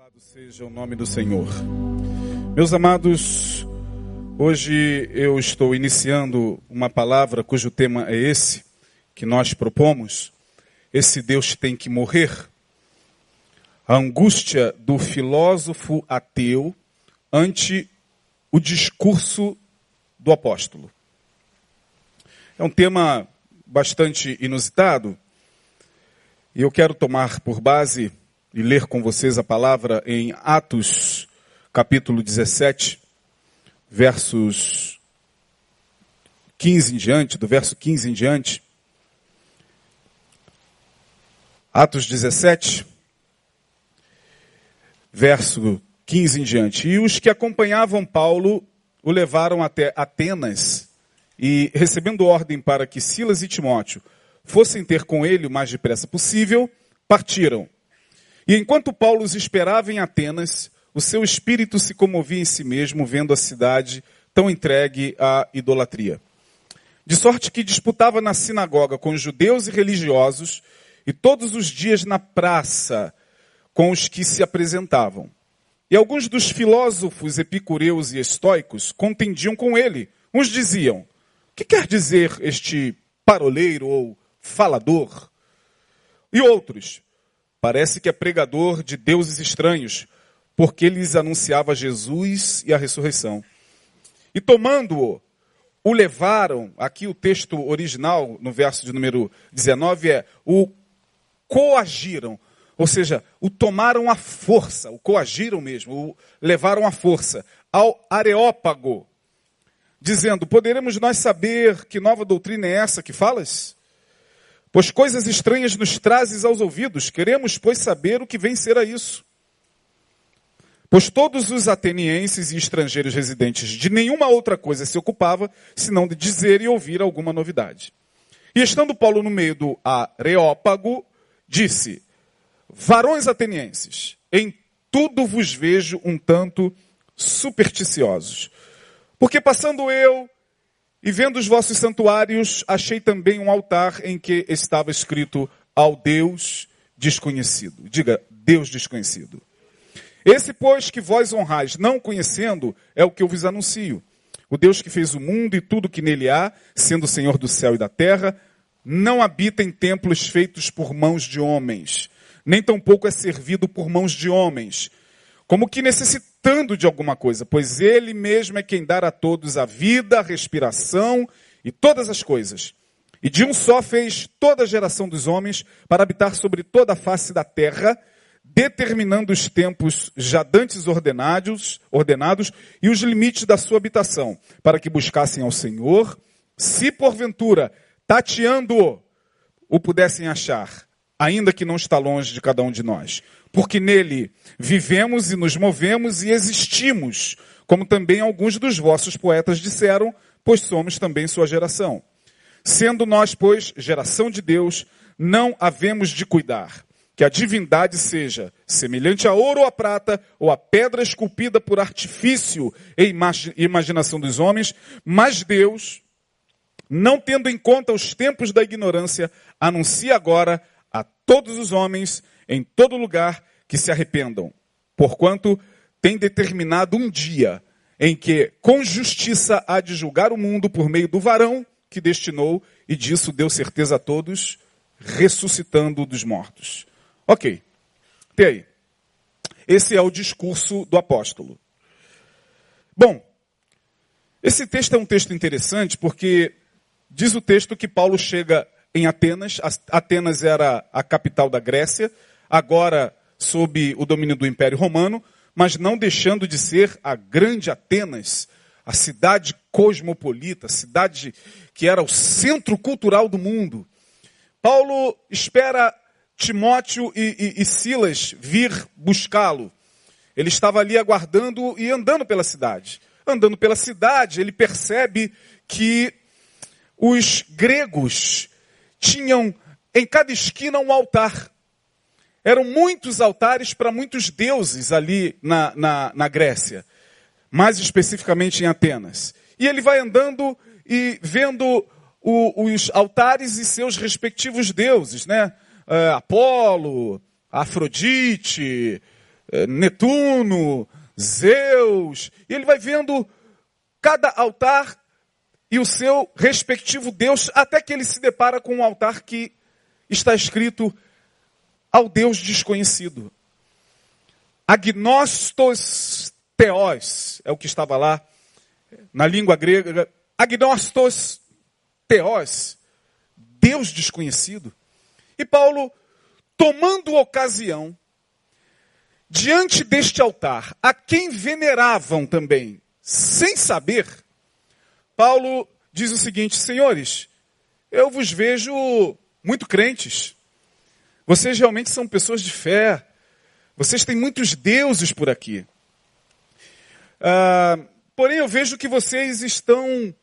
Louvado seja o nome do Senhor. Meus amados, hoje eu estou iniciando uma palavra cujo tema é esse que nós propomos. Esse Deus tem que morrer. A angústia do filósofo ateu ante o discurso do apóstolo. É um tema bastante inusitado e eu quero tomar por base e ler com vocês a palavra em Atos, capítulo 17, versos 15 em diante, do verso 15 em diante. Atos 17, verso 15 em diante. E os que acompanhavam Paulo o levaram até Atenas e, recebendo ordem para que Silas e Timóteo fossem ter com ele o mais depressa possível, partiram. E enquanto Paulo os esperava em Atenas, o seu espírito se comovia em si mesmo, vendo a cidade tão entregue à idolatria. De sorte que disputava na sinagoga com os judeus e religiosos, e todos os dias na praça com os que se apresentavam. E alguns dos filósofos epicureus e estoicos contendiam com ele. Uns diziam: O que quer dizer este paroleiro ou falador? E outros: Parece que é pregador de deuses estranhos, porque lhes anunciava Jesus e a ressurreição. E tomando-o, o levaram, aqui o texto original, no verso de número 19, é o coagiram, ou seja, o tomaram à força, o coagiram mesmo, o levaram à força, ao Areópago, dizendo: Poderemos nós saber que nova doutrina é essa que falas? Pois coisas estranhas nos trazes aos ouvidos, queremos, pois, saber o que vem ser a isso. Pois todos os atenienses e estrangeiros residentes de nenhuma outra coisa se ocupava, senão de dizer e ouvir alguma novidade. E estando Paulo no meio do Areópago, disse, varões atenienses, em tudo vos vejo um tanto supersticiosos. Porque passando eu e vendo os vossos santuários, achei também um altar em que estava escrito ao Deus desconhecido. Diga, Deus desconhecido. Esse, pois, que vós honrais, não conhecendo, é o que eu vos anuncio. O Deus que fez o mundo e tudo que nele há, sendo o Senhor do céu e da terra, não habita em templos feitos por mãos de homens, nem tampouco é servido por mãos de homens, como que necessitando de alguma coisa, pois Ele mesmo é quem dá a todos a vida, a respiração e todas as coisas. E de um só fez toda a geração dos homens para habitar sobre toda a face da terra, determinando os tempos já dantes ordenados, ordenados e os limites da sua habitação, para que buscassem ao Senhor, se porventura, tateando-o, o pudessem achar, ainda que não está longe de cada um de nós porque nele vivemos e nos movemos e existimos, como também alguns dos vossos poetas disseram, pois somos também sua geração. Sendo nós, pois, geração de Deus, não havemos de cuidar que a divindade seja semelhante a ouro ou a prata, ou a pedra esculpida por artifício e imaginação dos homens, mas Deus, não tendo em conta os tempos da ignorância, anuncia agora a todos os homens em todo lugar que se arrependam, porquanto tem determinado um dia em que com justiça há de julgar o mundo por meio do varão que destinou, e disso deu certeza a todos, ressuscitando dos mortos. Ok. Até aí. Esse é o discurso do apóstolo. Bom, esse texto é um texto interessante porque diz o texto que Paulo chega em Atenas. Atenas era a capital da Grécia agora sob o domínio do Império Romano, mas não deixando de ser a grande Atenas, a cidade cosmopolita, a cidade que era o centro cultural do mundo. Paulo espera Timóteo e, e, e Silas vir buscá-lo. Ele estava ali aguardando e andando pela cidade. Andando pela cidade, ele percebe que os gregos tinham em cada esquina um altar. Eram muitos altares para muitos deuses ali na, na, na Grécia, mais especificamente em Atenas. E ele vai andando e vendo o, os altares e seus respectivos deuses, né? Uh, Apolo, Afrodite, eh, Netuno, Zeus, e ele vai vendo cada altar e o seu respectivo Deus, até que ele se depara com um altar que está escrito ao Deus desconhecido. Agnostos Theos é o que estava lá na língua grega. Agnostos Theos, Deus desconhecido. E Paulo, tomando ocasião, diante deste altar, a quem veneravam também, sem saber, Paulo diz o seguinte: Senhores, eu vos vejo muito crentes. Vocês realmente são pessoas de fé. Vocês têm muitos deuses por aqui. Ah, porém, eu vejo que vocês estão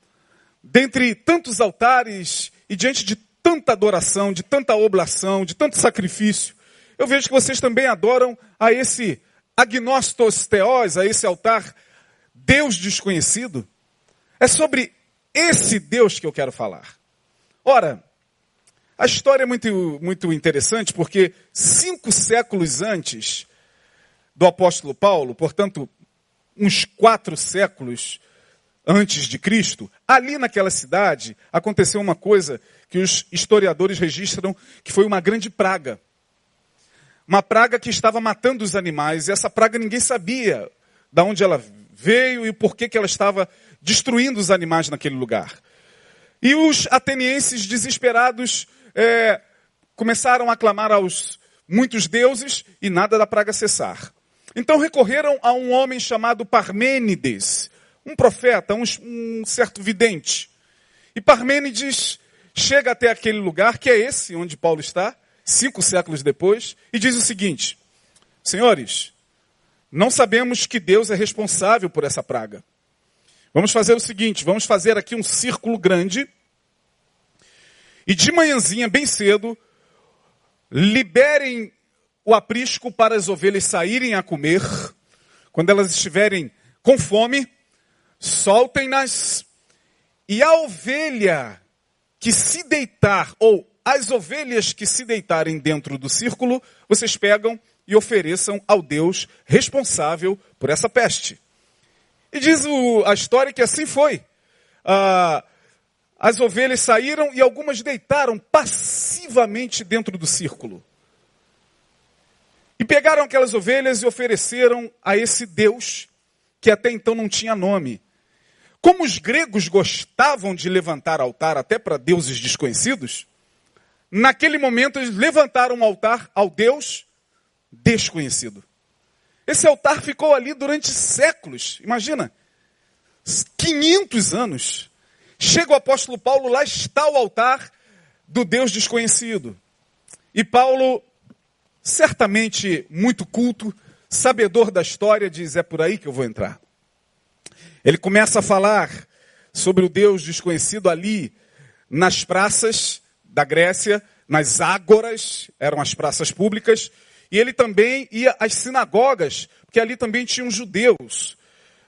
dentre tantos altares e diante de tanta adoração, de tanta oblação, de tanto sacrifício. Eu vejo que vocês também adoram a esse agnostos teós, a esse altar Deus desconhecido. É sobre esse Deus que eu quero falar. Ora, a história é muito, muito interessante porque cinco séculos antes do apóstolo Paulo, portanto, uns quatro séculos antes de Cristo, ali naquela cidade aconteceu uma coisa que os historiadores registram que foi uma grande praga. Uma praga que estava matando os animais, e essa praga ninguém sabia de onde ela veio e por que, que ela estava destruindo os animais naquele lugar. E os atenienses desesperados é, começaram a clamar aos muitos deuses e nada da praga cessar. Então recorreram a um homem chamado Parmênides, um profeta, um, um certo vidente. E Parmênides chega até aquele lugar, que é esse onde Paulo está, cinco séculos depois, e diz o seguinte: Senhores, não sabemos que Deus é responsável por essa praga. Vamos fazer o seguinte: vamos fazer aqui um círculo grande, e de manhãzinha, bem cedo, liberem o aprisco para as ovelhas saírem a comer. Quando elas estiverem com fome, soltem-nas. E a ovelha que se deitar, ou as ovelhas que se deitarem dentro do círculo, vocês pegam e ofereçam ao Deus responsável por essa peste. E diz o, a história que assim foi. Ah, as ovelhas saíram e algumas deitaram passivamente dentro do círculo. E pegaram aquelas ovelhas e ofereceram a esse Deus que até então não tinha nome. Como os gregos gostavam de levantar altar até para deuses desconhecidos, naquele momento eles levantaram um altar ao Deus desconhecido. Esse altar ficou ali durante séculos, imagina, 500 anos. Chega o apóstolo Paulo, lá está o altar do Deus desconhecido. E Paulo certamente muito culto, sabedor da história, diz: é por aí que eu vou entrar. Ele começa a falar sobre o Deus desconhecido ali nas praças da Grécia, nas ágoras, eram as praças públicas, e ele também ia às sinagogas, porque ali também tinham judeus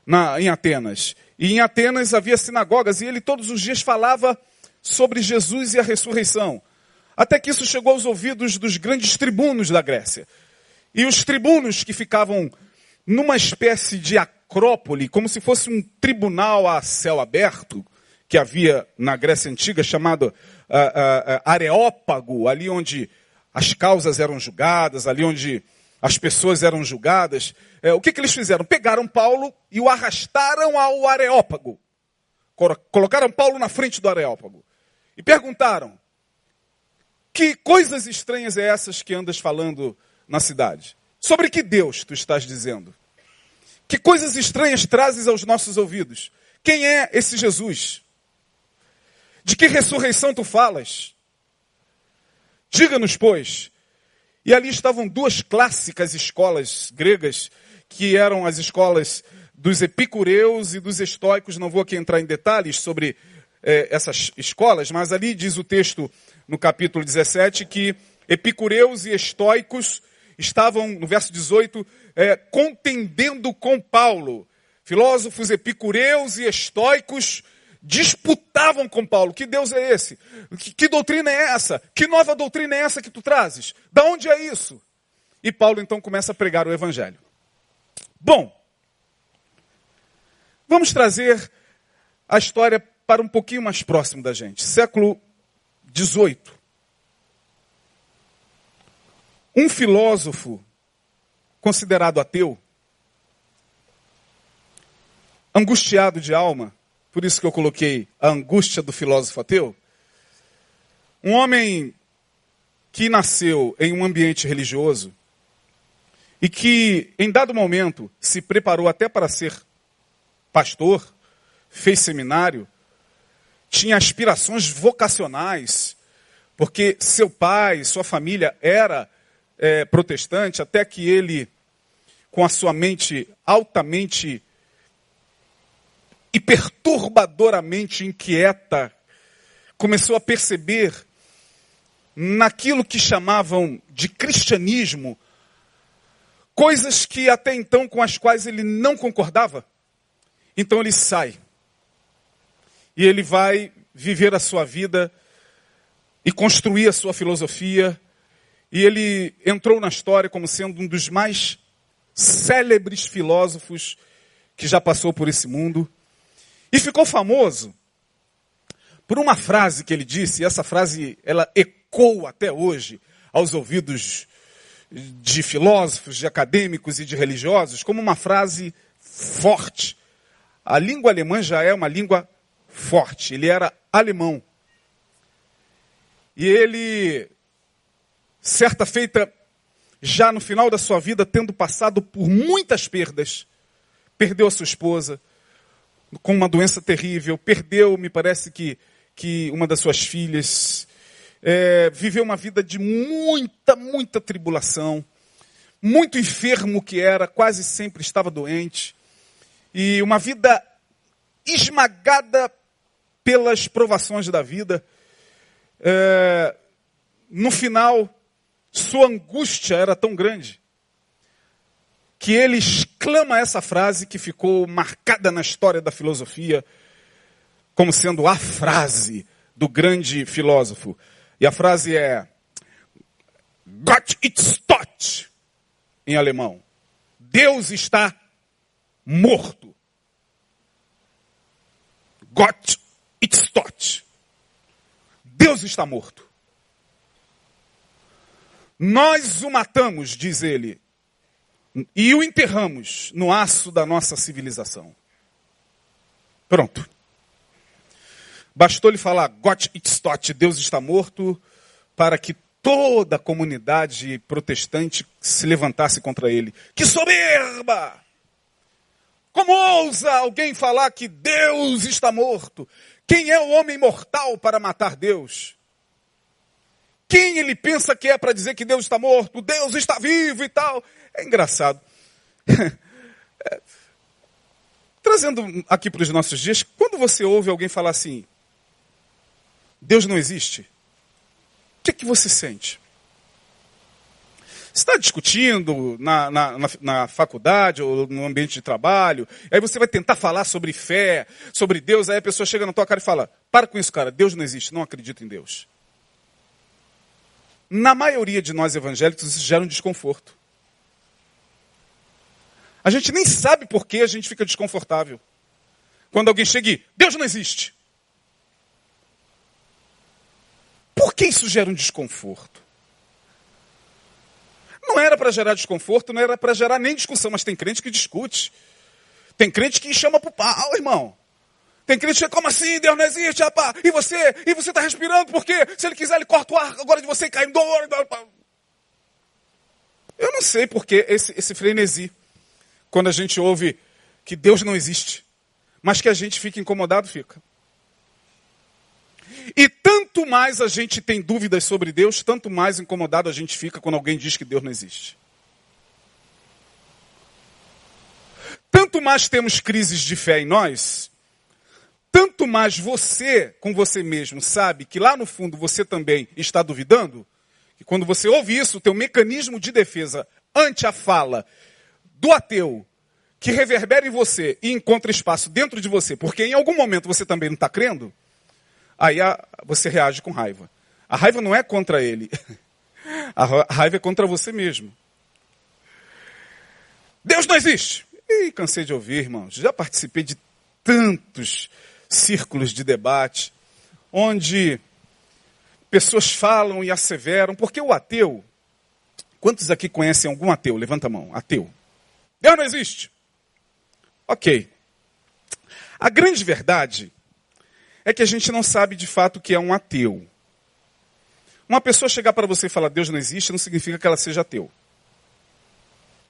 na, em Atenas. E em Atenas havia sinagogas, e ele todos os dias falava sobre Jesus e a ressurreição. Até que isso chegou aos ouvidos dos grandes tribunos da Grécia. E os tribunos que ficavam numa espécie de acrópole, como se fosse um tribunal a céu aberto, que havia na Grécia Antiga, chamado uh, uh, Areópago, ali onde as causas eram julgadas, ali onde as pessoas eram julgadas. É, o que, que eles fizeram? Pegaram Paulo e o arrastaram ao Areópago. Colocaram Paulo na frente do Areópago. E perguntaram: que coisas estranhas é essas que andas falando na cidade? Sobre que Deus tu estás dizendo? Que coisas estranhas trazes aos nossos ouvidos? Quem é esse Jesus? De que ressurreição tu falas? Diga-nos, pois. E ali estavam duas clássicas escolas gregas, que eram as escolas dos epicureus e dos estoicos. Não vou aqui entrar em detalhes sobre eh, essas escolas, mas ali diz o texto no capítulo 17 que epicureus e estoicos estavam, no verso 18, é, contendendo com Paulo. Filósofos epicureus e estoicos disputavam com Paulo. Que Deus é esse? Que, que, doutrina é essa? Que nova doutrina é essa que tu trazes? Da onde é isso? E Paulo então começa a pregar o evangelho. Bom, vamos trazer a história para um pouquinho mais próximo da gente. Século XVIII. Um filósofo considerado ateu, angustiado de alma, por isso que eu coloquei a angústia do filósofo ateu, um homem que nasceu em um ambiente religioso e que, em dado momento, se preparou até para ser pastor, fez seminário, tinha aspirações vocacionais, porque seu pai, sua família era é, protestante, até que ele, com a sua mente altamente e perturbadoramente inquieta, começou a perceber naquilo que chamavam de cristianismo coisas que até então com as quais ele não concordava. Então ele sai e ele vai viver a sua vida e construir a sua filosofia. E ele entrou na história como sendo um dos mais célebres filósofos que já passou por esse mundo. E ficou famoso por uma frase que ele disse, e essa frase ela ecoa até hoje aos ouvidos de filósofos, de acadêmicos e de religiosos, como uma frase forte. A língua alemã já é uma língua forte. Ele era alemão. E ele, certa feita, já no final da sua vida, tendo passado por muitas perdas, perdeu a sua esposa com uma doença terrível, perdeu, me parece que, que uma das suas filhas, é, viveu uma vida de muita, muita tribulação, muito enfermo que era, quase sempre estava doente, e uma vida esmagada pelas provações da vida. É, no final, sua angústia era tão grande que ele exclama essa frase que ficou marcada na história da filosofia como sendo a frase do grande filósofo. E a frase é Gott ist tot, em alemão. Deus está morto. Gott ist tot. Deus está morto. Nós o matamos, diz ele, e o enterramos no aço da nossa civilização. Pronto. Bastou lhe falar, Gott ist tot, Deus está morto, para que toda a comunidade protestante se levantasse contra ele. Que soberba! Como ousa alguém falar que Deus está morto? Quem é o homem mortal para matar Deus? Quem ele pensa que é para dizer que Deus está morto? Deus está vivo e tal. É engraçado. Trazendo aqui para os nossos dias, quando você ouve alguém falar assim, Deus não existe, o que, é que você sente? está discutindo na, na, na, na, faculdade ou no ambiente de trabalho, aí você vai tentar falar sobre fé, sobre Deus, aí a pessoa chega na tua cara e fala, para com isso, cara, Deus não existe, não acredito em Deus. Na maioria de nós evangélicos, isso gera um desconforto. A gente nem sabe por que a gente fica desconfortável. Quando alguém chega e, Deus não existe. Por que isso gera um desconforto? Não era para gerar desconforto, não era para gerar nem discussão, mas tem crente que discute. Tem crente que chama para o pau, irmão. Tem crente que como assim, Deus não existe, rapaz? E você? E você está respirando porque se ele quiser, ele corta o ar agora de você e cai em dor. Eu não sei porque esse, esse frenesi, quando a gente ouve que Deus não existe, mas que a gente fica incomodado, fica. E tanto mais a gente tem dúvidas sobre Deus, tanto mais incomodado a gente fica quando alguém diz que Deus não existe. Tanto mais temos crises de fé em nós, tanto mais você, com você mesmo, sabe que lá no fundo você também está duvidando, que quando você ouve isso, o teu mecanismo de defesa ante a fala do ateu, que reverbera em você e encontra espaço dentro de você, porque em algum momento você também não está crendo, aí a, você reage com raiva. A raiva não é contra ele. A raiva é contra você mesmo. Deus não existe. E cansei de ouvir, irmãos. Já participei de tantos círculos de debate, onde pessoas falam e asseveram, porque o ateu, quantos aqui conhecem algum ateu? Levanta a mão, ateu. Deus não existe. Ok. A grande verdade é que a gente não sabe de fato o que é um ateu. Uma pessoa chegar para você e falar Deus não existe não significa que ela seja ateu.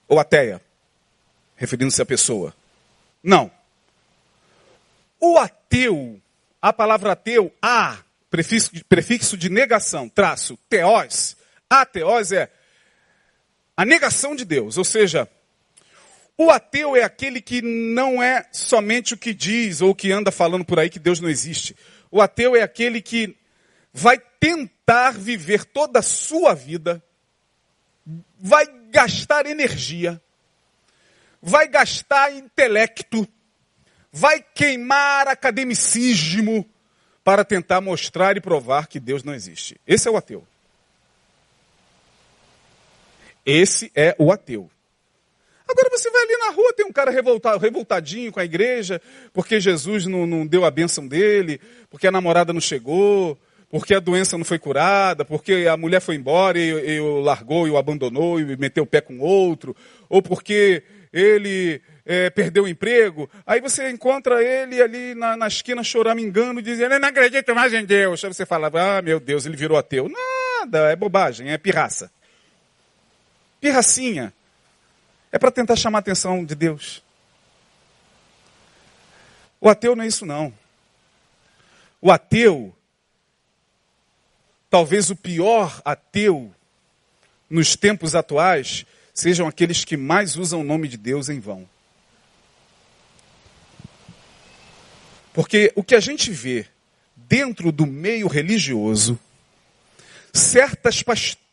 Ou ateia, referindo-se à pessoa. Não. O ateu, a palavra ateu, a, prefixo, prefixo de negação, traço, teós. Ateós é a negação de Deus, ou seja, o ateu é aquele que não é somente o que diz ou que anda falando por aí que Deus não existe. O ateu é aquele que vai tentar viver toda a sua vida, vai gastar energia, vai gastar intelecto, vai queimar academicismo para tentar mostrar e provar que Deus não existe. Esse é o ateu. Esse é o ateu. Ali na rua, tem um cara revoltado, revoltadinho com a igreja, porque Jesus não, não deu a bênção dele, porque a namorada não chegou, porque a doença não foi curada, porque a mulher foi embora e, e o largou e o abandonou e meteu o pé com outro, ou porque ele é, perdeu o emprego. Aí você encontra ele ali na, na esquina choramingando, dizendo, eu não acredito mais em Deus. Aí você fala, ah, meu Deus, ele virou ateu. Nada, é bobagem, é pirraça. Pirracinha. É para tentar chamar a atenção de Deus. O ateu não é isso não. O ateu, talvez o pior ateu nos tempos atuais, sejam aqueles que mais usam o nome de Deus em vão. Porque o que a gente vê dentro do meio religioso, certas,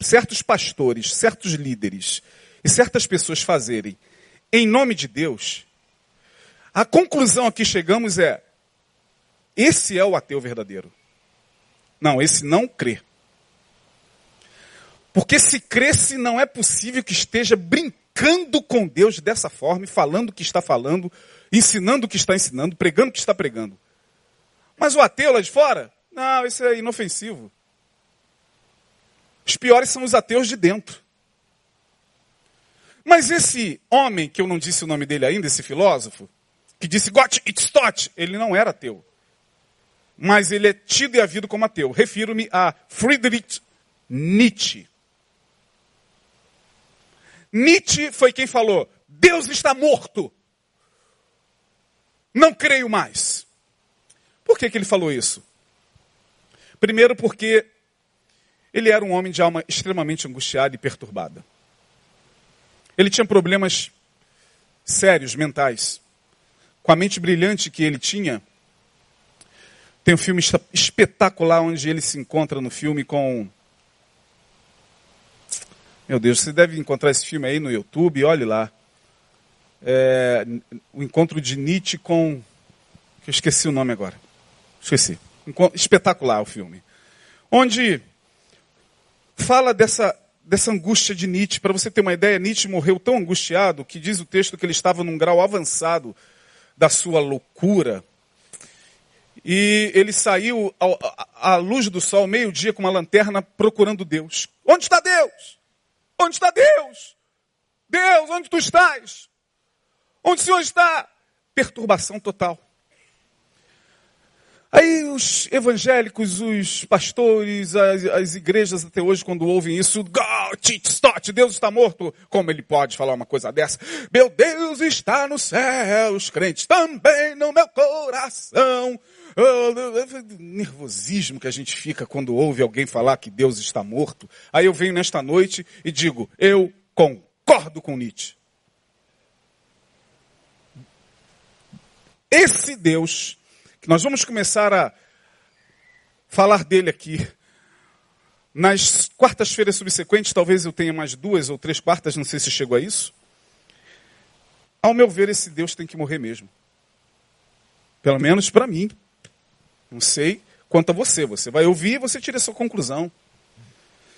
certos pastores, certos líderes, e certas pessoas fazerem em nome de Deus, a conclusão a que chegamos é: esse é o ateu verdadeiro. Não, esse não crê. Porque se cresce, não é possível que esteja brincando com Deus dessa forma, e falando o que está falando, ensinando o que está ensinando, pregando o que está pregando. Mas o ateu lá de fora? Não, isso é inofensivo. Os piores são os ateus de dentro. Mas esse homem, que eu não disse o nome dele ainda, esse filósofo, que disse Gott it's tot, ele não era ateu. Mas ele é tido e havido como ateu. Refiro-me a Friedrich Nietzsche. Nietzsche foi quem falou: Deus está morto. Não creio mais. Por que, que ele falou isso? Primeiro, porque ele era um homem de alma extremamente angustiada e perturbada. Ele tinha problemas sérios, mentais. Com a mente brilhante que ele tinha, tem um filme espetacular onde ele se encontra no filme com. Meu Deus, você deve encontrar esse filme aí no YouTube, olhe lá. É, o encontro de Nietzsche com. Eu esqueci o nome agora. Esqueci. Espetacular o filme. Onde fala dessa dessa angústia de Nietzsche. Para você ter uma ideia, Nietzsche morreu tão angustiado que diz o texto que ele estava num grau avançado da sua loucura. E ele saiu à luz do sol, meio-dia, com uma lanterna, procurando Deus. Onde está Deus? Onde está Deus? Deus, onde tu estás? Onde o Senhor está? Perturbação total. Aí os evangélicos, os pastores, as, as igrejas até hoje, quando ouvem isso, Deus está morto. Como ele pode falar uma coisa dessa? Meu Deus está no céu, os crentes também no meu coração. Nervosismo que a gente fica quando ouve alguém falar que Deus está morto. Aí eu venho nesta noite e digo, eu concordo com Nietzsche. Esse Deus nós vamos começar a falar dele aqui. Nas quartas-feiras subsequentes, talvez eu tenha mais duas ou três quartas, não sei se chegou a isso. Ao meu ver, esse Deus tem que morrer mesmo. Pelo menos para mim. Não sei quanto a você. Você vai ouvir e você tira a sua conclusão.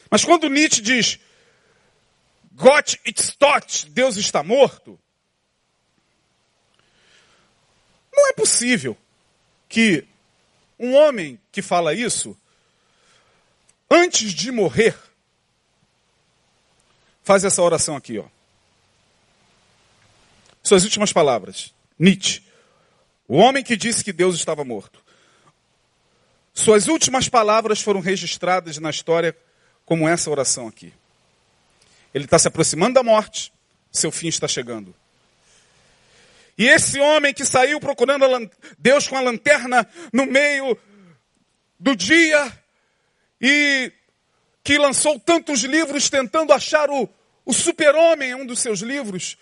Mas quando Nietzsche diz Gott ist tot, Deus está morto, Não é possível que um homem que fala isso, antes de morrer, faz essa oração aqui, ó. Suas últimas palavras. Nietzsche. O homem que disse que Deus estava morto. Suas últimas palavras foram registradas na história como essa oração aqui. Ele está se aproximando da morte, seu fim está chegando. E esse homem que saiu procurando Deus com a lanterna no meio do dia e que lançou tantos livros tentando achar o, o super-homem, um dos seus livros,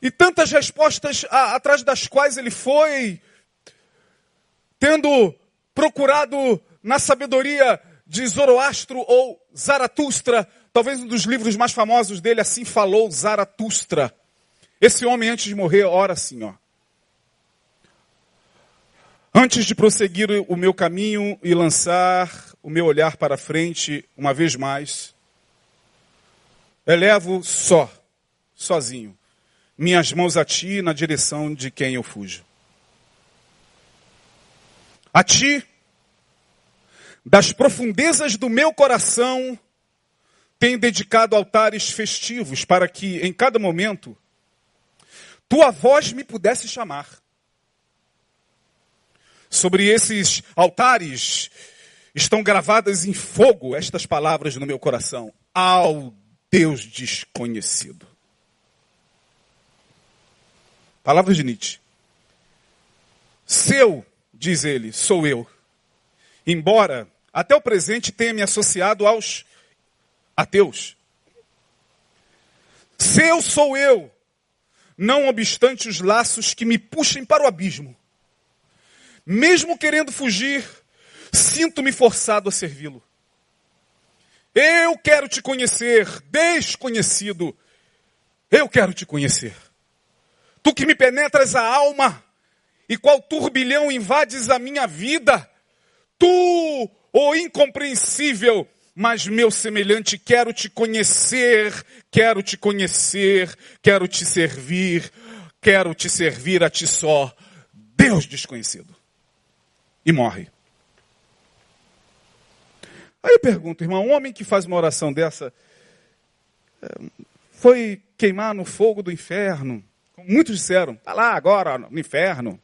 e tantas respostas a, atrás das quais ele foi, tendo procurado na sabedoria de Zoroastro ou Zaratustra, talvez um dos livros mais famosos dele, assim falou Zaratustra. Esse homem, antes de morrer, ora assim, ó. Antes de prosseguir o meu caminho e lançar o meu olhar para frente, uma vez mais, elevo só, sozinho, minhas mãos a ti na direção de quem eu fujo. A ti, das profundezas do meu coração, tenho dedicado altares festivos para que, em cada momento, tua voz me pudesse chamar. Sobre esses altares estão gravadas em fogo estas palavras no meu coração. Ao Deus desconhecido. Palavras de Nietzsche. Seu, diz ele, sou eu. Embora até o presente tenha me associado aos ateus. Seu sou eu, não obstante os laços que me puxem para o abismo. Mesmo querendo fugir, sinto-me forçado a servi-lo. Eu quero te conhecer, desconhecido. Eu quero te conhecer. Tu que me penetras a alma, e qual turbilhão invades a minha vida. Tu, o incompreensível, mas meu semelhante, quero te conhecer, quero te conhecer, quero te servir, quero te servir a ti só, Deus desconhecido. E morre. Aí eu pergunto, irmão, um homem que faz uma oração dessa é, foi queimar no fogo do inferno. Muitos disseram, está lá agora no inferno.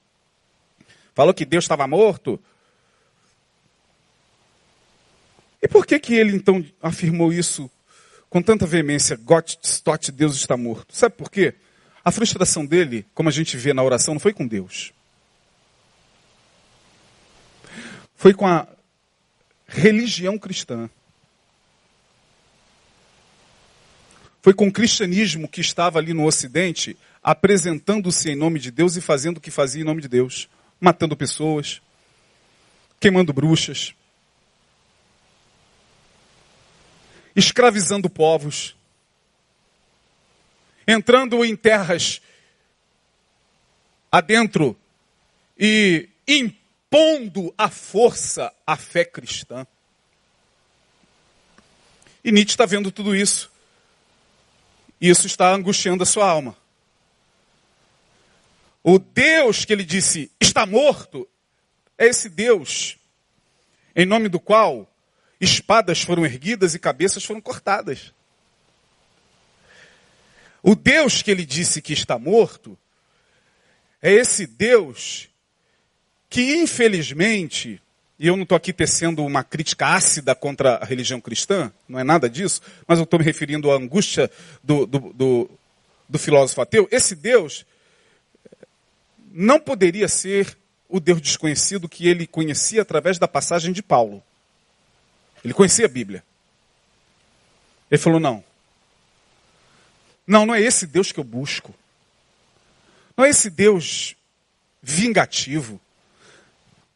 Falou que Deus estava morto. E por que que ele então afirmou isso com tanta veemência? Gott stott, Deus está morto. Sabe por quê? A frustração dele, como a gente vê na oração, não foi com Deus. Foi com a religião cristã. Foi com o cristianismo que estava ali no Ocidente, apresentando-se em nome de Deus e fazendo o que fazia em nome de Deus, matando pessoas, queimando bruxas, escravizando povos, entrando em terras adentro e impondo à força a fé cristã. E Nietzsche está vendo tudo isso. E isso está angustiando a sua alma. O Deus que ele disse está morto é esse Deus em nome do qual espadas foram erguidas e cabeças foram cortadas. O Deus que ele disse que está morto é esse Deus que, infelizmente, e eu não estou aqui tecendo uma crítica ácida contra a religião cristã, não é nada disso, mas eu estou me referindo à angústia do, do, do, do filósofo ateu. Esse Deus não poderia ser o Deus desconhecido que ele conhecia através da passagem de Paulo. Ele conhecia a Bíblia. Ele falou: não. Não, não é esse Deus que eu busco. Não é esse Deus vingativo.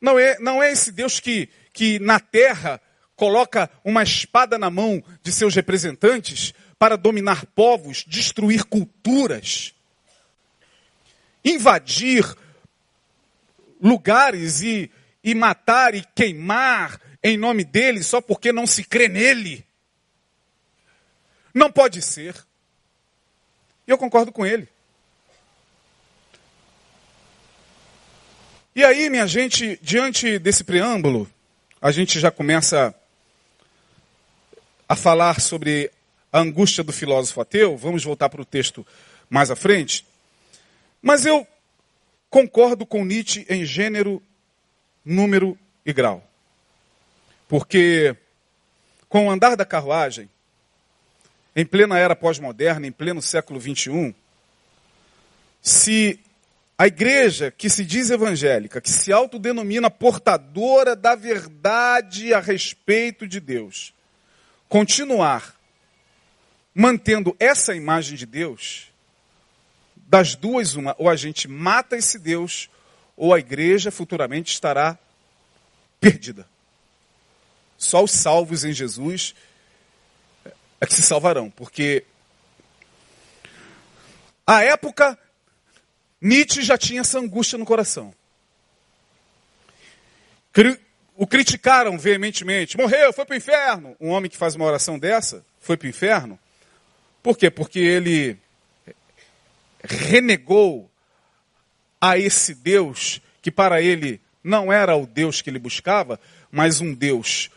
Não é, não é esse Deus que, que na terra coloca uma espada na mão de seus representantes para dominar povos, destruir culturas, invadir lugares e, e matar e queimar em nome dele só porque não se crê nele. Não pode ser. E eu concordo com ele. E aí, minha gente, diante desse preâmbulo, a gente já começa a falar sobre a angústia do filósofo ateu. Vamos voltar para o texto mais à frente. Mas eu concordo com Nietzsche em gênero, número e grau. Porque com o andar da carruagem, em plena era pós-moderna, em pleno século XXI, se a igreja que se diz evangélica, que se autodenomina portadora da verdade a respeito de Deus, continuar mantendo essa imagem de Deus, das duas, uma, ou a gente mata esse Deus, ou a igreja futuramente estará perdida. Só os salvos em Jesus é que se salvarão, porque a época Nietzsche já tinha essa angústia no coração. O criticaram veementemente. Morreu, foi para o inferno. Um homem que faz uma oração dessa foi para o inferno. Por quê? Porque ele renegou a esse Deus que para ele não era o Deus que ele buscava, mas um Deus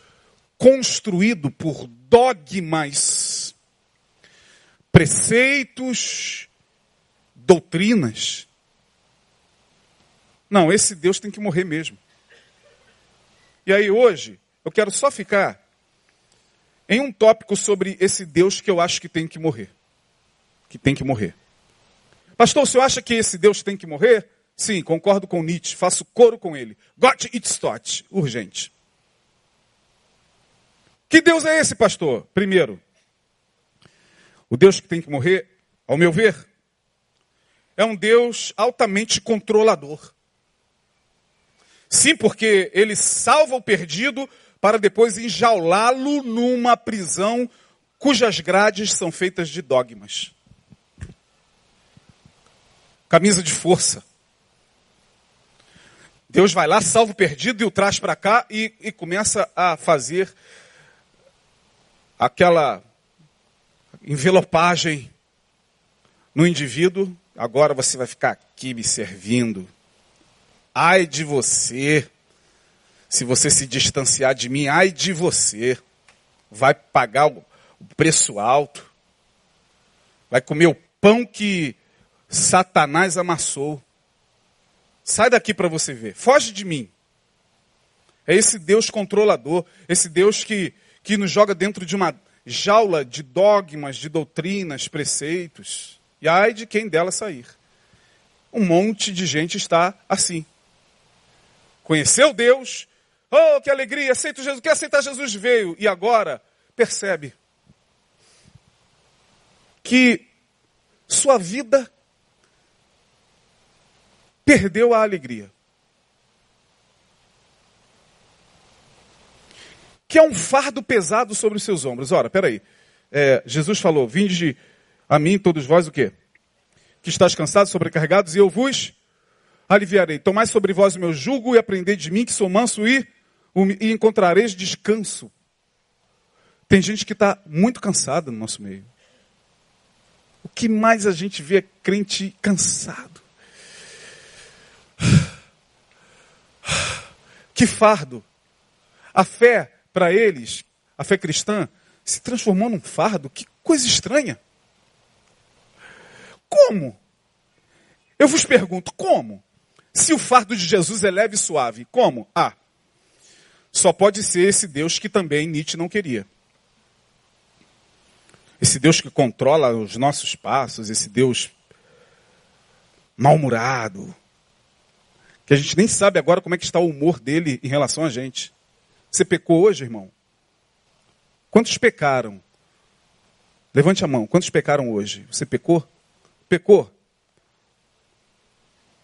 construído por dogmas, preceitos, doutrinas. Não, esse Deus tem que morrer mesmo. E aí hoje, eu quero só ficar em um tópico sobre esse Deus que eu acho que tem que morrer. Que tem que morrer. Pastor, o senhor acha que esse Deus tem que morrer? Sim, concordo com Nietzsche, faço coro com ele. Gott it's tot, urgente. Que Deus é esse, pastor? Primeiro, o Deus que tem que morrer, ao meu ver, é um Deus altamente controlador. Sim, porque ele salva o perdido para depois enjaulá-lo numa prisão cujas grades são feitas de dogmas. Camisa de força. Deus vai lá, salva o perdido e o traz para cá e, e começa a fazer aquela envelopagem no indivíduo. Agora você vai ficar aqui me servindo. Ai de você. Se você se distanciar de mim, ai de você. Vai pagar o preço alto. Vai comer o pão que Satanás amassou. Sai daqui para você ver. Foge de mim. É esse Deus controlador, esse Deus que, que nos joga dentro de uma jaula de dogmas, de doutrinas, preceitos. E ai de quem dela sair. Um monte de gente está assim. Conheceu Deus, oh, que alegria, aceito Jesus, quer aceitar Jesus veio, e agora percebe que sua vida perdeu a alegria. Que é um fardo pesado sobre os seus ombros. Ora, peraí. É, Jesus falou: Vinde a mim, todos vós, o quê? Que estás cansados, sobrecarregados, e eu vos aliviarei. Tomai sobre vós o meu jugo e aprendei de mim, que sou manso e, e encontrareis descanso. Tem gente que está muito cansada no nosso meio. O que mais a gente vê é crente cansado. Que fardo. A fé, para eles, a fé cristã, se transformou num fardo. Que coisa estranha. Como? Eu vos pergunto, como? Se o fardo de Jesus é leve e suave, como? Ah, só pode ser esse Deus que também Nietzsche não queria. Esse Deus que controla os nossos passos, esse Deus mal-humorado, que a gente nem sabe agora como é que está o humor dele em relação a gente. Você pecou hoje, irmão? Quantos pecaram? Levante a mão. Quantos pecaram hoje? Você pecou? Pecou?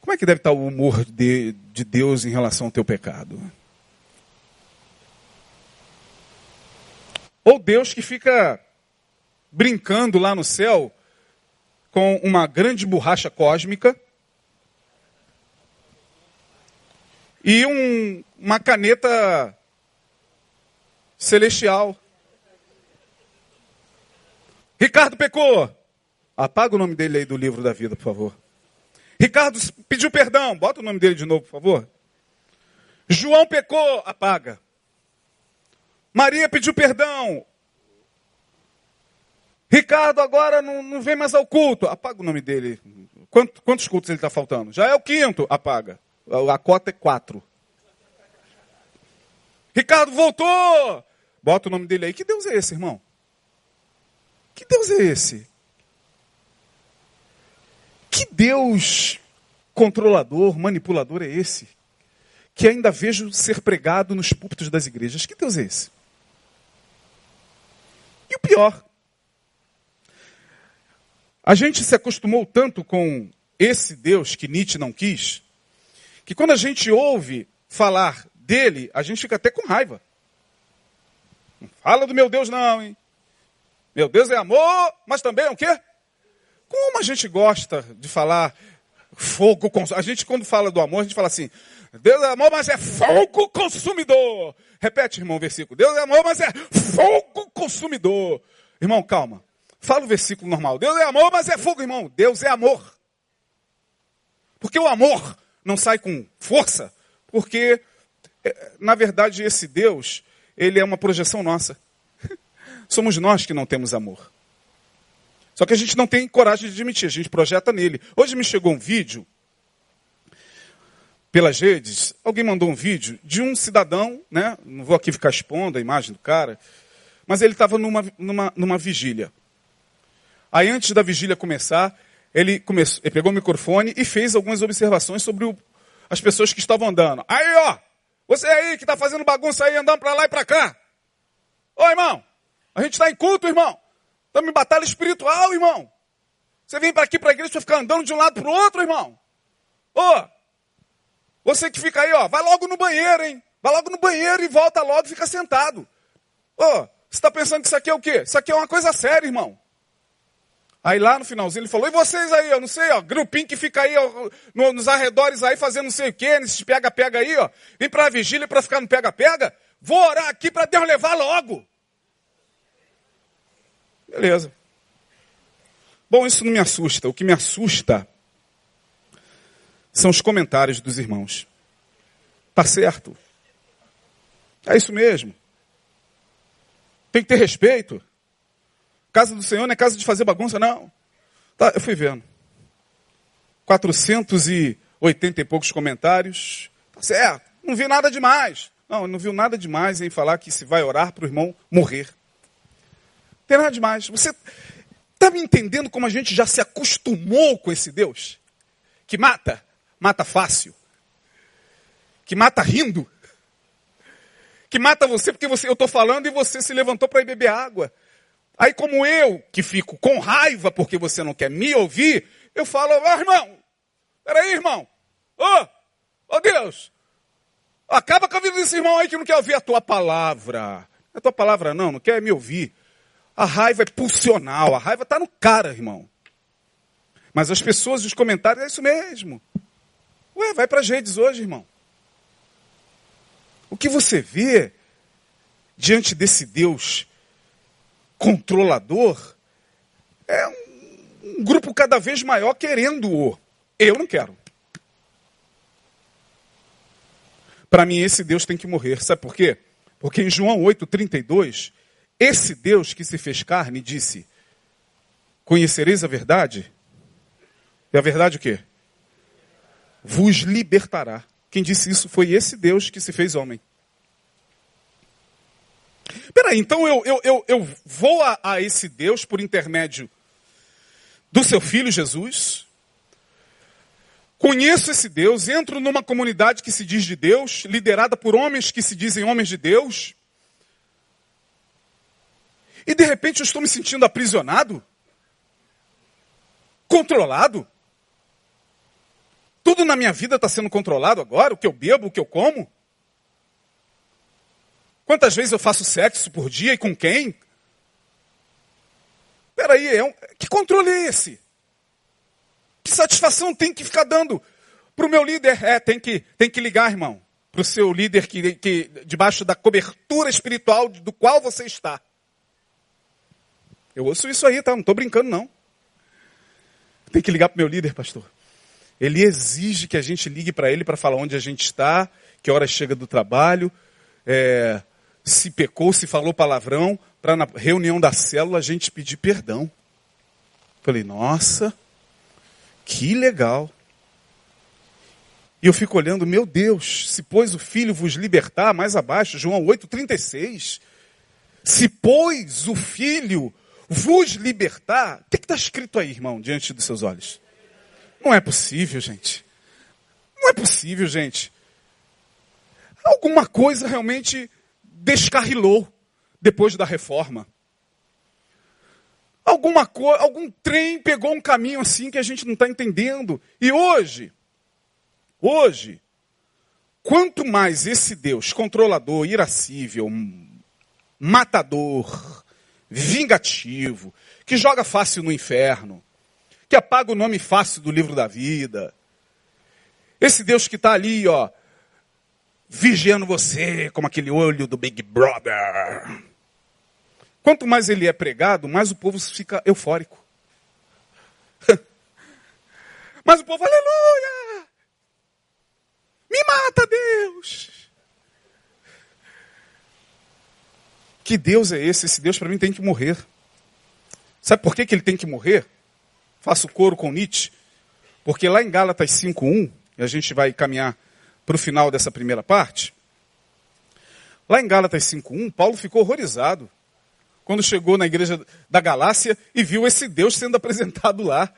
Como é que deve estar o humor de, de Deus em relação ao teu pecado? Ou Deus que fica brincando lá no céu com uma grande borracha cósmica e um, uma caneta celestial. Ricardo pecou. Apaga o nome dele aí do livro da vida, por favor. Ricardo pediu perdão. Bota o nome dele de novo, por favor. João pecou, apaga. Maria pediu perdão. Ricardo agora não, não vem mais ao culto. Apaga o nome dele. Quantos, quantos cultos ele está faltando? Já é o quinto. Apaga. A cota é quatro. Ricardo voltou. Bota o nome dele aí. Que Deus é esse, irmão? Que Deus é esse? Que Deus controlador, manipulador é esse? Que ainda vejo ser pregado nos púlpitos das igrejas. Que Deus é esse? E o pior, a gente se acostumou tanto com esse Deus que Nietzsche não quis, que quando a gente ouve falar dele, a gente fica até com raiva. Não fala do meu Deus não, hein? Meu Deus é amor, mas também é o quê? Como a gente gosta de falar fogo consumidor. A gente quando fala do amor, a gente fala assim, Deus é amor, mas é fogo consumidor. Repete, irmão, o versículo. Deus é amor, mas é fogo consumidor. Irmão, calma. Fala o versículo normal. Deus é amor, mas é fogo, irmão. Deus é amor. Porque o amor não sai com força, porque, é, na verdade, esse Deus, ele é uma projeção nossa. Somos nós que não temos amor. Só que a gente não tem coragem de admitir, a gente projeta nele. Hoje me chegou um vídeo pelas redes, alguém mandou um vídeo de um cidadão, né? Não vou aqui ficar expondo a imagem do cara, mas ele estava numa, numa, numa vigília. Aí antes da vigília começar, ele, começou, ele pegou o microfone e fez algumas observações sobre o, as pessoas que estavam andando. Aí, ó, você aí que está fazendo bagunça aí, andando para lá e para cá. Ô, irmão, a gente está em culto, irmão. Estamos em batalha espiritual, irmão. Você vem para aqui para a igreja para ficar andando de um lado para o outro, irmão. Ô, você que fica aí, ó, vai logo no banheiro, hein? Vai logo no banheiro e volta logo e fica sentado. Ô, você está pensando que isso aqui é o quê? Isso aqui é uma coisa séria, irmão. Aí lá no finalzinho ele falou, e vocês aí, eu não sei, ó, grupinho que fica aí ó, no, nos arredores aí fazendo não sei o quê, nesses pega-pega aí, ó. Vem para a vigília para ficar no pega-pega. Vou orar aqui para Deus levar logo. Beleza. Bom, isso não me assusta. O que me assusta são os comentários dos irmãos. Tá certo. É isso mesmo. Tem que ter respeito. Casa do Senhor não é casa de fazer bagunça, não. Tá, eu fui vendo. 480 e poucos comentários. Tá certo. Não vi nada demais. Não, não viu nada demais em falar que se vai orar para o irmão morrer. Tem nada demais. Você está me entendendo como a gente já se acostumou com esse Deus? Que mata, mata fácil. Que mata rindo. Que mata você porque você, eu estou falando e você se levantou para ir beber água. Aí, como eu, que fico com raiva porque você não quer me ouvir, eu falo, ó oh, irmão, peraí, irmão, ô, oh, oh, Deus, acaba com a vida desse irmão aí que não quer ouvir a tua palavra. Não é a tua palavra não, não quer me ouvir. A raiva é pulsional, a raiva está no cara, irmão. Mas as pessoas, os comentários, é isso mesmo. Ué, vai para as redes hoje, irmão. O que você vê diante desse Deus controlador, é um grupo cada vez maior querendo-o. Eu não quero. Para mim, esse Deus tem que morrer. Sabe por quê? Porque em João 8,32, esse Deus que se fez carne disse: Conhecereis a verdade? E a verdade o quê? Vos libertará. Quem disse isso foi esse Deus que se fez homem. Peraí, então eu, eu, eu, eu vou a, a esse Deus por intermédio do seu filho Jesus, conheço esse Deus, entro numa comunidade que se diz de Deus, liderada por homens que se dizem homens de Deus, e de repente eu estou me sentindo aprisionado, controlado. Tudo na minha vida está sendo controlado agora, o que eu bebo, o que eu como. Quantas vezes eu faço sexo por dia e com quem? Peraí, é um... que controle é esse? Que satisfação tem que ficar dando para o meu líder? É, tem que, tem que ligar, irmão, para o seu líder que, que debaixo da cobertura espiritual do qual você está. Eu ouço isso aí, tá? Não estou brincando, não. Tem que ligar para o meu líder, pastor. Ele exige que a gente ligue para ele para falar onde a gente está, que hora chega do trabalho, é, se pecou, se falou palavrão, para na reunião da célula a gente pedir perdão. Falei, nossa, que legal. E eu fico olhando, meu Deus, se pois o Filho vos libertar, mais abaixo, João 8,36. Se pois o Filho vos libertar, o que está escrito aí, irmão, diante dos seus olhos? Não é possível, gente. Não é possível, gente. Alguma coisa realmente descarrilou depois da reforma. Alguma coisa, algum trem pegou um caminho assim que a gente não está entendendo. E hoje, Hoje, quanto mais esse Deus controlador, irascível, matador, vingativo, que joga fácil no inferno, que apaga o nome fácil do livro da vida, esse Deus que está ali, ó, vigiando você como aquele olho do Big Brother. Quanto mais ele é pregado, mais o povo fica eufórico. Mas o povo, aleluia! Me mata, Deus! Que Deus é esse? Esse Deus para mim tem que morrer. Sabe por que, que ele tem que morrer? Faço coro com Nietzsche. Porque lá em Gálatas 5.1, e a gente vai caminhar para o final dessa primeira parte, lá em Gálatas 5.1, Paulo ficou horrorizado quando chegou na igreja da Galácia e viu esse Deus sendo apresentado lá.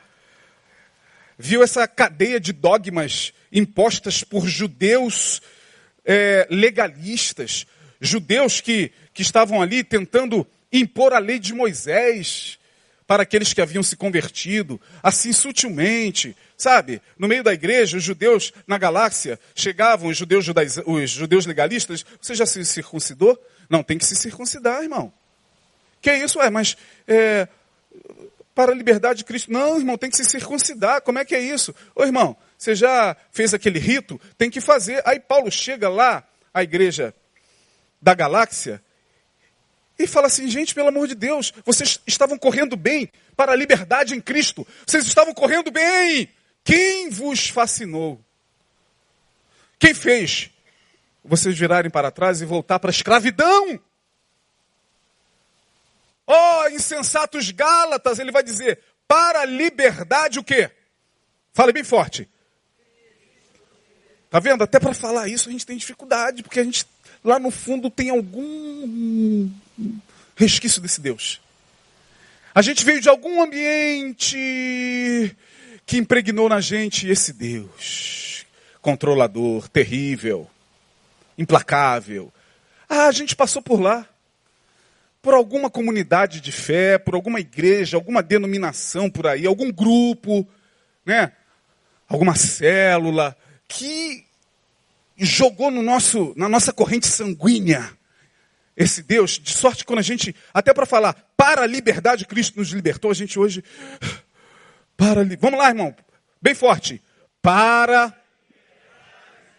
Viu essa cadeia de dogmas impostas por judeus é, legalistas, judeus que, que estavam ali tentando impor a lei de Moisés para aqueles que haviam se convertido, assim sutilmente, sabe? No meio da igreja, os judeus na galáxia chegavam, os judeus, judaiz, os judeus legalistas, você já se circuncidou? Não, tem que se circuncidar, irmão. Que é isso? É, mas é, para a liberdade de Cristo. Não, irmão, tem que se circuncidar. Como é que é isso? Ô irmão, você já fez aquele rito? Tem que fazer. Aí Paulo chega lá, à igreja da galáxia, e fala assim: gente, pelo amor de Deus, vocês estavam correndo bem para a liberdade em Cristo. Vocês estavam correndo bem. Quem vos fascinou? Quem fez vocês virarem para trás e voltar para a escravidão? Oh, insensatos Gálatas, ele vai dizer, para a liberdade o quê? Fale bem forte. Tá vendo? Até para falar isso a gente tem dificuldade, porque a gente lá no fundo tem algum resquício desse Deus. A gente veio de algum ambiente que impregnou na gente esse Deus controlador, terrível, implacável. Ah, a gente passou por lá. Por alguma comunidade de fé, por alguma igreja, alguma denominação por aí, algum grupo, né? Alguma célula, que jogou no nosso, na nossa corrente sanguínea esse Deus, de sorte que quando a gente, até para falar, para a liberdade, Cristo nos libertou, a gente hoje, para, vamos lá, irmão, bem forte, para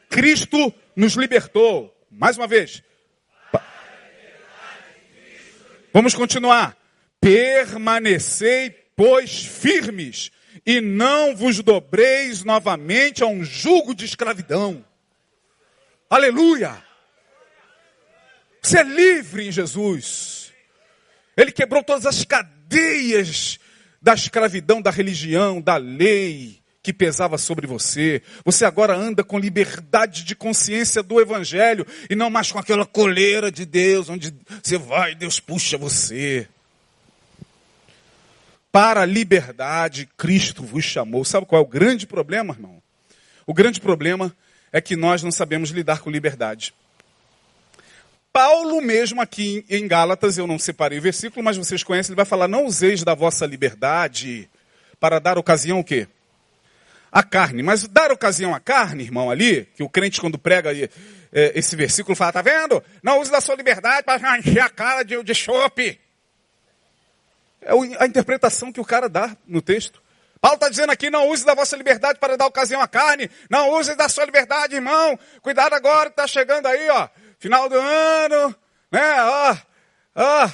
Cristo nos libertou, mais uma vez, vamos continuar, permanecei, pois, firmes, e não vos dobreis novamente a um jugo de escravidão. Aleluia! Você é livre em Jesus. Ele quebrou todas as cadeias da escravidão, da religião, da lei que pesava sobre você. Você agora anda com liberdade de consciência do Evangelho e não mais com aquela coleira de Deus, onde você vai Deus puxa você. Para a liberdade, Cristo vos chamou. Sabe qual é o grande problema, irmão? O grande problema é que nós não sabemos lidar com liberdade. Paulo mesmo aqui em Gálatas, eu não separei o versículo, mas vocês conhecem, ele vai falar, não useis da vossa liberdade para dar ocasião o quê? A carne. Mas dar ocasião à carne, irmão, ali, que o crente quando prega é, esse versículo fala, tá vendo? Não use da sua liberdade para encher a cara de, de chope. É a interpretação que o cara dá no texto. Paulo está dizendo aqui, não use da vossa liberdade para dar ocasião à carne. Não use da sua liberdade, irmão. Cuidado agora está chegando aí, ó. Final do ano, né? Ó, ó.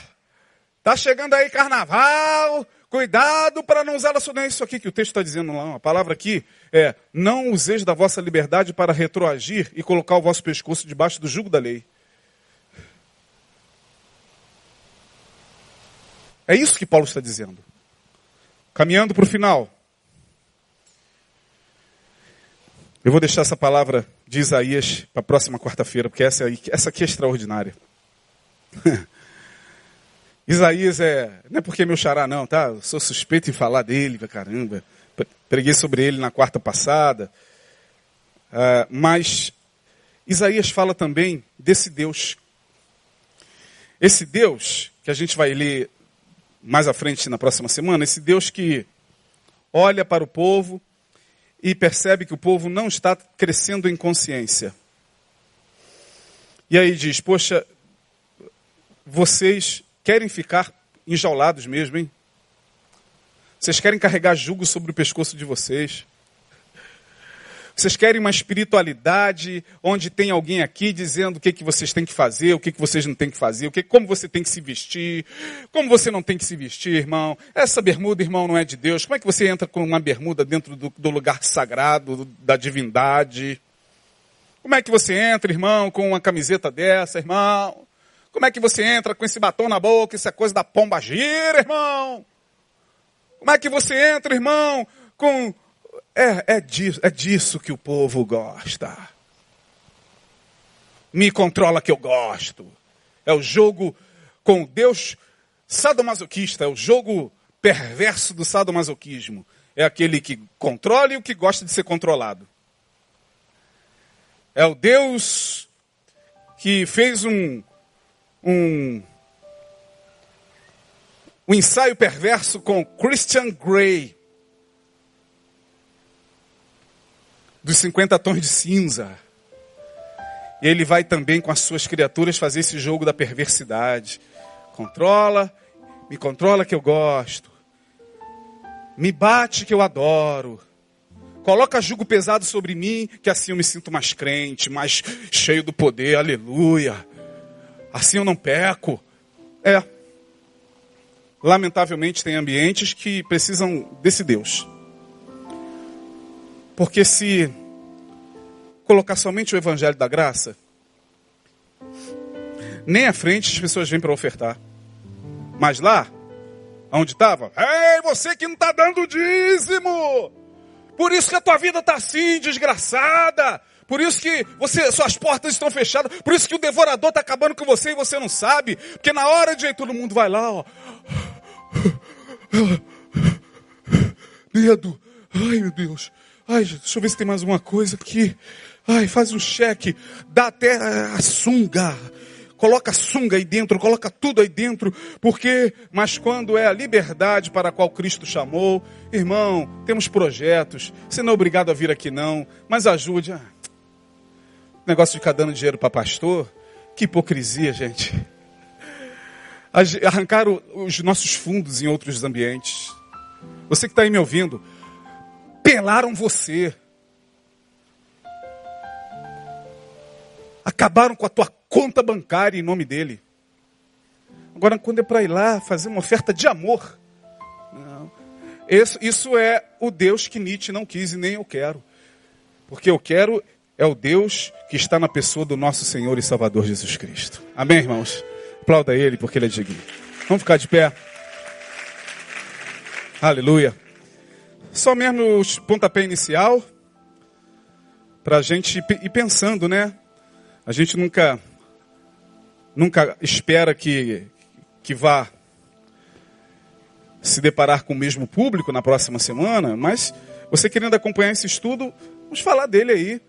Tá chegando aí carnaval. Cuidado para não usá-la. Não é isso aqui que o texto está dizendo lá. A palavra aqui é: não useis da vossa liberdade para retroagir e colocar o vosso pescoço debaixo do jugo da lei. É isso que Paulo está dizendo. Caminhando para o final. Eu vou deixar essa palavra de Isaías para a próxima quarta-feira, porque essa, essa aqui é extraordinária. Isaías é. Não é porque é meu xará, não, tá? Eu sou suspeito em falar dele, caramba. Preguei sobre ele na quarta passada. Uh, mas Isaías fala também desse Deus. Esse Deus, que a gente vai ler mais à frente na próxima semana, esse Deus que olha para o povo e percebe que o povo não está crescendo em consciência. E aí diz: Poxa, vocês querem ficar enjaulados mesmo, hein? Vocês querem carregar jugo sobre o pescoço de vocês. Vocês querem uma espiritualidade onde tem alguém aqui dizendo o que, que vocês têm que fazer, o que, que vocês não têm que fazer, o que, como você tem que se vestir, como você não tem que se vestir, irmão. Essa bermuda, irmão, não é de Deus. Como é que você entra com uma bermuda dentro do, do lugar sagrado, da divindade? Como é que você entra, irmão, com uma camiseta dessa, irmão? Como é que você entra com esse batom na boca? Isso é coisa da pomba gira, irmão. Como é que você entra, irmão, com. É, é, disso, é disso que o povo gosta. Me controla que eu gosto. É o jogo com Deus sadomasoquista, é o jogo perverso do sadomasoquismo. É aquele que controla e o que gosta de ser controlado. É o Deus que fez um, um, um ensaio perverso com Christian Grey, dos 50 tons de cinza. E ele vai também com as suas criaturas fazer esse jogo da perversidade. Controla, me controla que eu gosto. Me bate que eu adoro. Coloca jugo pesado sobre mim, que assim eu me sinto mais crente, mais cheio do poder. Aleluia assim eu não peco. É. Lamentavelmente tem ambientes que precisam desse Deus. Porque se colocar somente o evangelho da graça, nem à frente as pessoas vêm para ofertar. Mas lá, onde estava, ei, você que não está dando dízimo! Por isso que a tua vida está assim, desgraçada. Por isso que você, suas portas estão fechadas. Por isso que o devorador está acabando com você e você não sabe. Porque na hora de aí todo mundo vai lá, ó. Medo. Ai, meu Deus. Ai, deixa eu ver se tem mais uma coisa aqui. Ai, faz um cheque. Dá até a sunga. Coloca a sunga aí dentro, coloca tudo aí dentro, porque, mas quando é a liberdade para a qual Cristo chamou, irmão, temos projetos, você não é obrigado a vir aqui não, mas ajude. Ah, Negócio de ficar dando dinheiro para pastor. Que hipocrisia, gente. Arrancaram os nossos fundos em outros ambientes. Você que está aí me ouvindo, pelaram você. Acabaram com a tua conta bancária em nome dele. Agora, quando é para ir lá fazer uma oferta de amor, não. Isso, isso é o Deus que Nietzsche não quis e nem eu quero. Porque eu quero é o Deus que está na pessoa do nosso Senhor e Salvador Jesus Cristo. Amém, irmãos? Aplauda Ele porque Ele é digno. Vamos ficar de pé. Aleluia. Só mesmo o pontapé inicial para a gente ir pensando, né? A gente nunca, nunca espera que, que vá se deparar com o mesmo público na próxima semana, mas você querendo acompanhar esse estudo, vamos falar dele aí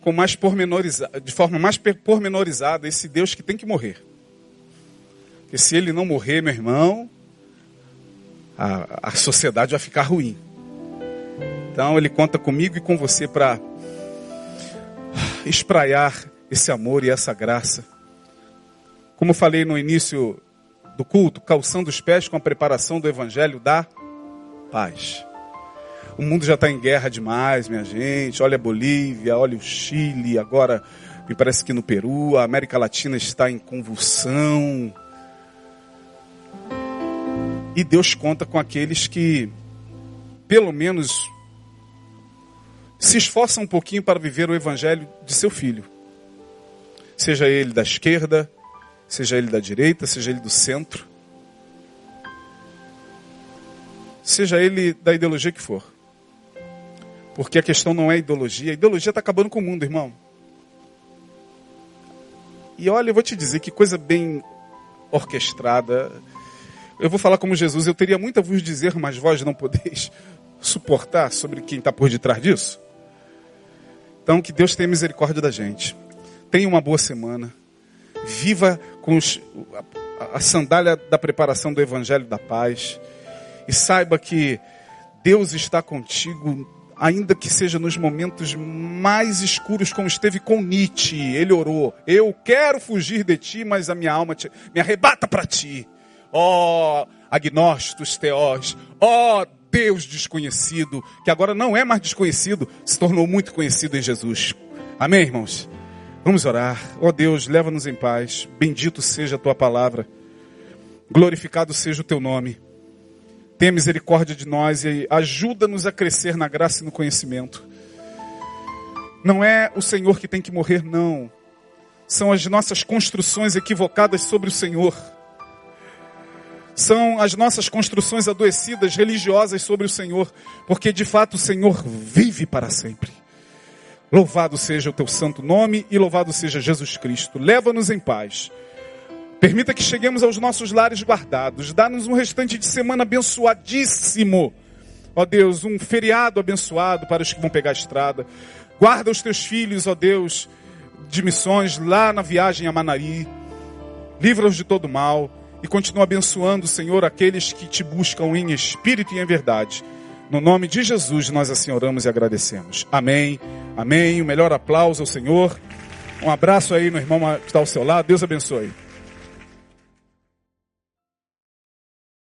com mais pormenorizada, de forma mais pormenorizada esse Deus que tem que morrer. Porque se ele não morrer, meu irmão, a, a sociedade vai ficar ruim. Então ele conta comigo e com você para espraiar esse amor e essa graça. Como falei no início do culto, calçando os pés com a preparação do evangelho da paz. O mundo já está em guerra demais, minha gente. Olha a Bolívia, olha o Chile, agora me parece que no Peru, a América Latina está em convulsão. E Deus conta com aqueles que, pelo menos, se esforçam um pouquinho para viver o evangelho de seu filho. Seja ele da esquerda, seja ele da direita, seja ele do centro, seja ele da ideologia que for. Porque a questão não é ideologia, a ideologia está acabando com o mundo, irmão. E olha, eu vou te dizer que coisa bem orquestrada. Eu vou falar como Jesus, eu teria muito a vos dizer, mas vós não podeis suportar sobre quem está por detrás disso. Então, que Deus tenha misericórdia da gente. Tenha uma boa semana. Viva com os, a, a sandália da preparação do Evangelho da Paz. E saiba que Deus está contigo, ainda que seja nos momentos mais escuros, como esteve com Nietzsche. Ele orou: Eu quero fugir de ti, mas a minha alma te, me arrebata para ti. Ó oh, agnósticos, teós, ó oh, Deus desconhecido, que agora não é mais desconhecido, se tornou muito conhecido em Jesus. Amém, irmãos? Vamos orar. Ó oh Deus, leva-nos em paz. Bendito seja a tua palavra. Glorificado seja o teu nome. Tenha misericórdia de nós e ajuda-nos a crescer na graça e no conhecimento. Não é o Senhor que tem que morrer, não. São as nossas construções equivocadas sobre o Senhor. São as nossas construções adoecidas, religiosas sobre o Senhor. Porque de fato o Senhor vive para sempre. Louvado seja o teu santo nome e louvado seja Jesus Cristo. Leva-nos em paz. Permita que cheguemos aos nossos lares guardados. Dá-nos um restante de semana abençoadíssimo. Ó Deus, um feriado abençoado para os que vão pegar a estrada. Guarda os teus filhos, ó Deus, de missões lá na viagem a Manari. Livra-os de todo mal. E continua abençoando, Senhor, aqueles que te buscam em espírito e em verdade. No nome de Jesus, nós assim oramos e agradecemos. Amém. Amém. O melhor aplauso ao Senhor. Um abraço aí no irmão que está ao seu lado. Deus abençoe.